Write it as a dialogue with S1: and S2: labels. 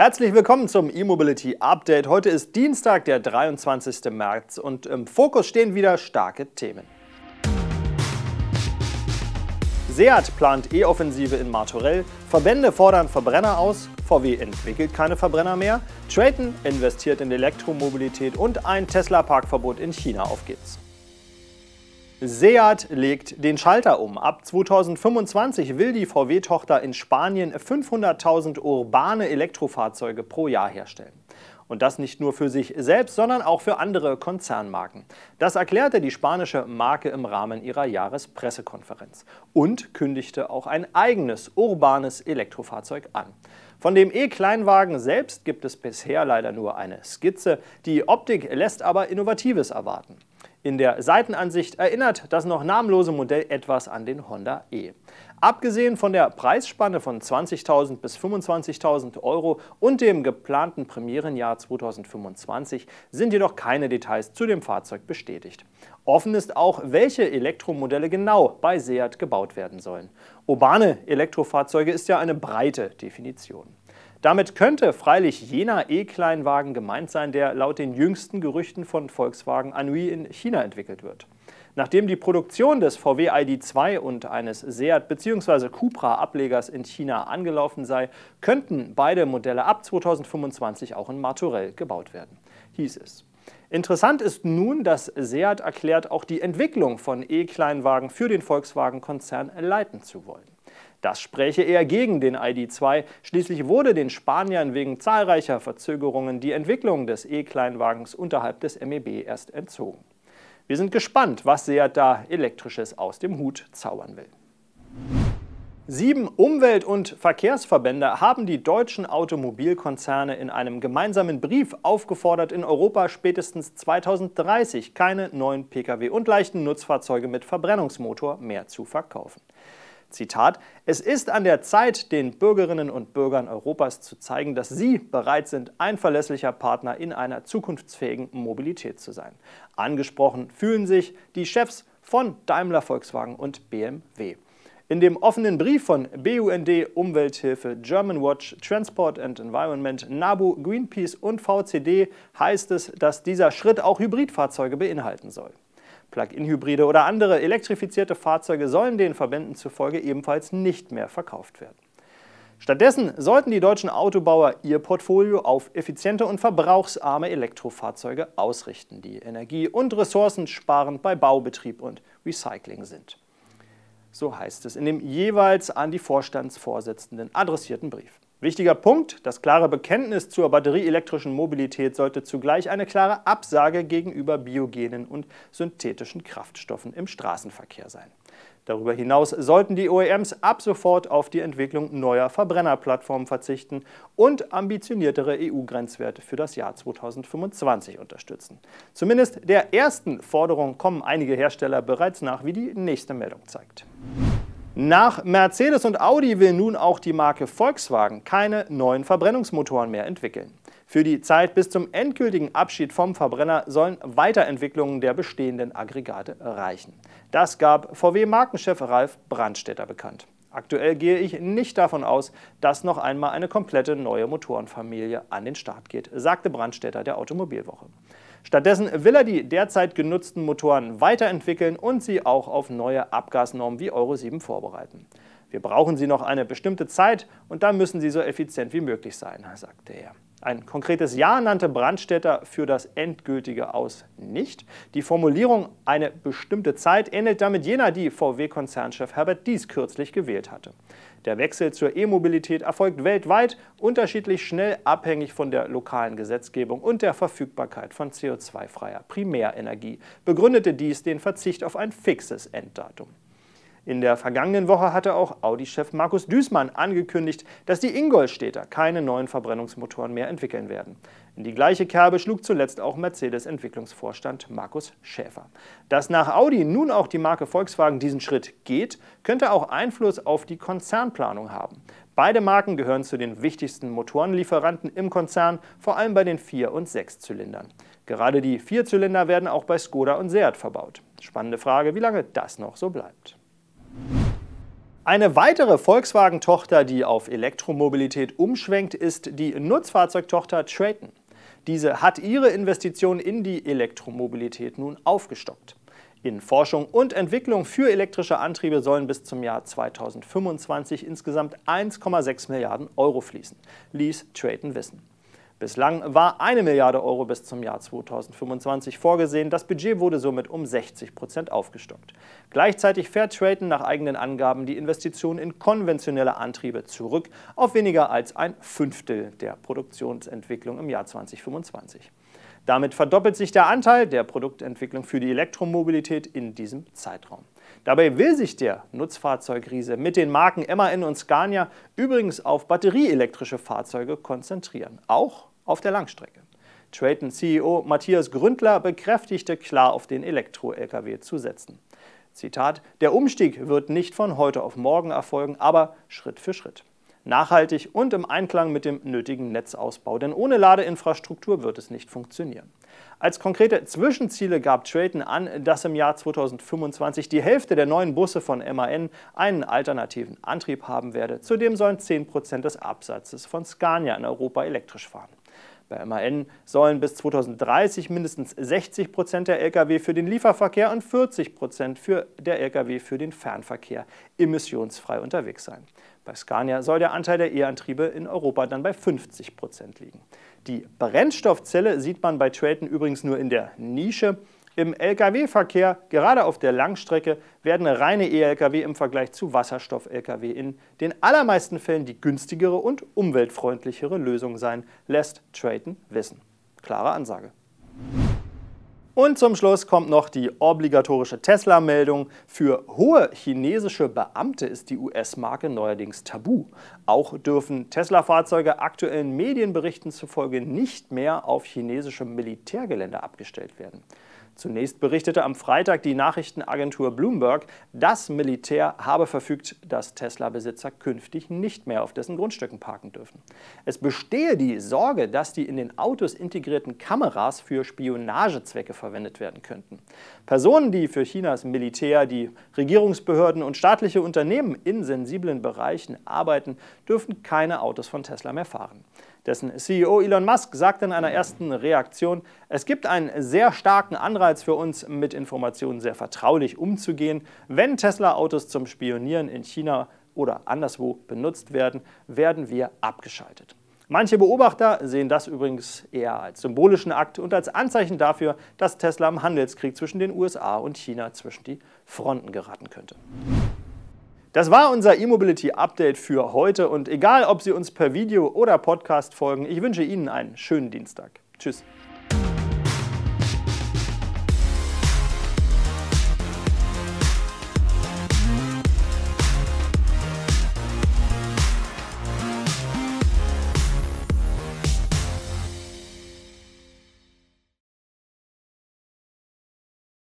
S1: Herzlich willkommen zum E-Mobility Update. Heute ist Dienstag, der 23. März und im Fokus stehen wieder starke Themen. Seat plant E-Offensive in Martorell, Verbände fordern Verbrenner aus, VW entwickelt keine Verbrenner mehr, Traton investiert in Elektromobilität und ein Tesla-Parkverbot in China auf geht's. Seat legt den Schalter um. Ab 2025 will die VW-Tochter in Spanien 500.000 urbane Elektrofahrzeuge pro Jahr herstellen. Und das nicht nur für sich selbst, sondern auch für andere Konzernmarken. Das erklärte die spanische Marke im Rahmen ihrer Jahrespressekonferenz und kündigte auch ein eigenes urbanes Elektrofahrzeug an. Von dem E-Kleinwagen selbst gibt es bisher leider nur eine Skizze. Die Optik lässt aber Innovatives erwarten. In der Seitenansicht erinnert das noch namenlose Modell etwas an den Honda E. Abgesehen von der Preisspanne von 20.000 bis 25.000 Euro und dem geplanten Premierenjahr 2025 sind jedoch keine Details zu dem Fahrzeug bestätigt. Offen ist auch, welche Elektromodelle genau bei Seat gebaut werden sollen. Urbane Elektrofahrzeuge ist ja eine breite Definition. Damit könnte freilich jener E-Kleinwagen gemeint sein, der laut den jüngsten Gerüchten von Volkswagen Anhui in China entwickelt wird. Nachdem die Produktion des VW ID2 und eines Seat bzw. Cupra-Ablegers in China angelaufen sei, könnten beide Modelle ab 2025 auch in Martorell gebaut werden, hieß es. Interessant ist nun, dass Seat erklärt, auch die Entwicklung von E-Kleinwagen für den Volkswagen-Konzern leiten zu wollen. Das spräche eher gegen den ID2. Schließlich wurde den Spaniern wegen zahlreicher Verzögerungen die Entwicklung des E-Kleinwagens unterhalb des MEB erst entzogen. Wir sind gespannt, was Seat da elektrisches aus dem Hut zaubern will. Sieben Umwelt- und Verkehrsverbände haben die deutschen Automobilkonzerne in einem gemeinsamen Brief aufgefordert, in Europa spätestens 2030 keine neuen Pkw und leichten Nutzfahrzeuge mit Verbrennungsmotor mehr zu verkaufen. Zitat, es ist an der Zeit, den Bürgerinnen und Bürgern Europas zu zeigen, dass sie bereit sind, ein verlässlicher Partner in einer zukunftsfähigen Mobilität zu sein. Angesprochen fühlen sich die Chefs von Daimler Volkswagen und BMW. In dem offenen Brief von BUND, Umwelthilfe, Germanwatch, Transport and Environment, NABU, Greenpeace und VCD heißt es, dass dieser Schritt auch Hybridfahrzeuge beinhalten soll. Plug-in-Hybride oder andere elektrifizierte Fahrzeuge sollen den Verbänden zufolge ebenfalls nicht mehr verkauft werden. Stattdessen sollten die deutschen Autobauer ihr Portfolio auf effiziente und verbrauchsarme Elektrofahrzeuge ausrichten, die energie- und ressourcensparend bei Baubetrieb und Recycling sind. So heißt es in dem jeweils an die Vorstandsvorsitzenden adressierten Brief. Wichtiger Punkt, das klare Bekenntnis zur batterieelektrischen Mobilität sollte zugleich eine klare Absage gegenüber biogenen und synthetischen Kraftstoffen im Straßenverkehr sein. Darüber hinaus sollten die OEMs ab sofort auf die Entwicklung neuer Verbrennerplattformen verzichten und ambitioniertere EU-Grenzwerte für das Jahr 2025 unterstützen. Zumindest der ersten Forderung kommen einige Hersteller bereits nach, wie die nächste Meldung zeigt. Nach Mercedes und Audi will nun auch die Marke Volkswagen keine neuen Verbrennungsmotoren mehr entwickeln. Für die Zeit bis zum endgültigen Abschied vom Verbrenner sollen Weiterentwicklungen der bestehenden Aggregate reichen. Das gab VW-Markenchef Ralf Brandstätter bekannt. Aktuell gehe ich nicht davon aus, dass noch einmal eine komplette neue Motorenfamilie an den Start geht, sagte Brandstätter der Automobilwoche. Stattdessen will er die derzeit genutzten Motoren weiterentwickeln und sie auch auf neue Abgasnormen wie Euro 7 vorbereiten. Wir brauchen sie noch eine bestimmte Zeit und dann müssen sie so effizient wie möglich sein, sagte er. Ein konkretes Ja nannte Brandstätter für das endgültige Aus nicht. Die Formulierung eine bestimmte Zeit ähnelt damit jener, die VW-Konzernchef Herbert Dies kürzlich gewählt hatte. Der Wechsel zur E-Mobilität erfolgt weltweit unterschiedlich schnell, abhängig von der lokalen Gesetzgebung und der Verfügbarkeit von CO2-freier Primärenergie, begründete dies den Verzicht auf ein fixes Enddatum. In der vergangenen Woche hatte auch Audi-Chef Markus Düßmann angekündigt, dass die Ingolstädter keine neuen Verbrennungsmotoren mehr entwickeln werden. In die gleiche Kerbe schlug zuletzt auch Mercedes-Entwicklungsvorstand Markus Schäfer. Dass nach Audi nun auch die Marke Volkswagen diesen Schritt geht, könnte auch Einfluss auf die Konzernplanung haben. Beide Marken gehören zu den wichtigsten Motorenlieferanten im Konzern, vor allem bei den Vier- und Sechszylindern. Gerade die Vierzylinder werden auch bei Skoda und Seat verbaut. Spannende Frage, wie lange das noch so bleibt. Eine weitere Volkswagen-Tochter, die auf Elektromobilität umschwenkt, ist die Nutzfahrzeugtochter Traton. Diese hat ihre Investition in die Elektromobilität nun aufgestockt. In Forschung und Entwicklung für elektrische Antriebe sollen bis zum Jahr 2025 insgesamt 1,6 Milliarden Euro fließen, ließ Traton wissen. Bislang war eine Milliarde Euro bis zum Jahr 2025 vorgesehen. Das Budget wurde somit um 60 Prozent aufgestockt. Gleichzeitig fährt Traton nach eigenen Angaben die Investition in konventionelle Antriebe zurück auf weniger als ein Fünftel der Produktionsentwicklung im Jahr 2025. Damit verdoppelt sich der Anteil der Produktentwicklung für die Elektromobilität in diesem Zeitraum. Dabei will sich der Nutzfahrzeugriese mit den Marken MAN und Scania übrigens auf batterieelektrische Fahrzeuge konzentrieren, auch auf der Langstrecke. Traton-CEO Matthias Gründler bekräftigte klar auf den Elektro-Lkw zu setzen. Zitat: Der Umstieg wird nicht von heute auf morgen erfolgen, aber Schritt für Schritt. Nachhaltig und im Einklang mit dem nötigen Netzausbau, denn ohne Ladeinfrastruktur wird es nicht funktionieren. Als konkrete Zwischenziele gab Traton an, dass im Jahr 2025 die Hälfte der neuen Busse von MAN einen alternativen Antrieb haben werde. Zudem sollen 10% des Absatzes von Scania in Europa elektrisch fahren. Bei MAN sollen bis 2030 mindestens 60 Prozent der Lkw für den Lieferverkehr und 40 Prozent für der Lkw für den Fernverkehr emissionsfrei unterwegs sein. Bei Scania soll der Anteil der E-Antriebe in Europa dann bei 50 Prozent liegen. Die Brennstoffzelle sieht man bei Traton übrigens nur in der Nische. Im Lkw-Verkehr, gerade auf der Langstrecke, werden reine E-Lkw im Vergleich zu Wasserstoff-Lkw in den allermeisten Fällen die günstigere und umweltfreundlichere Lösung sein, lässt Traton wissen. Klare Ansage. Und zum Schluss kommt noch die obligatorische Tesla-Meldung. Für hohe chinesische Beamte ist die US-Marke neuerdings tabu. Auch dürfen Tesla-Fahrzeuge aktuellen Medienberichten zufolge nicht mehr auf chinesischem Militärgelände abgestellt werden. Zunächst berichtete am Freitag die Nachrichtenagentur Bloomberg, das Militär habe verfügt, dass Tesla-Besitzer künftig nicht mehr auf dessen Grundstücken parken dürfen. Es bestehe die Sorge, dass die in den Autos integrierten Kameras für Spionagezwecke verwendet werden könnten. Personen, die für Chinas Militär, die Regierungsbehörden und staatliche Unternehmen in sensiblen Bereichen arbeiten, dürfen keine Autos von Tesla mehr fahren. Dessen CEO Elon Musk sagte in einer ersten Reaktion, es gibt einen sehr starken Anreiz für uns, mit Informationen sehr vertraulich umzugehen. Wenn Tesla-Autos zum Spionieren in China oder anderswo benutzt werden, werden wir abgeschaltet. Manche Beobachter sehen das übrigens eher als symbolischen Akt und als Anzeichen dafür, dass Tesla im Handelskrieg zwischen den USA und China zwischen die Fronten geraten könnte. Das war unser E-Mobility Update für heute und egal, ob Sie uns per Video oder Podcast folgen, ich wünsche Ihnen einen schönen Dienstag. Tschüss.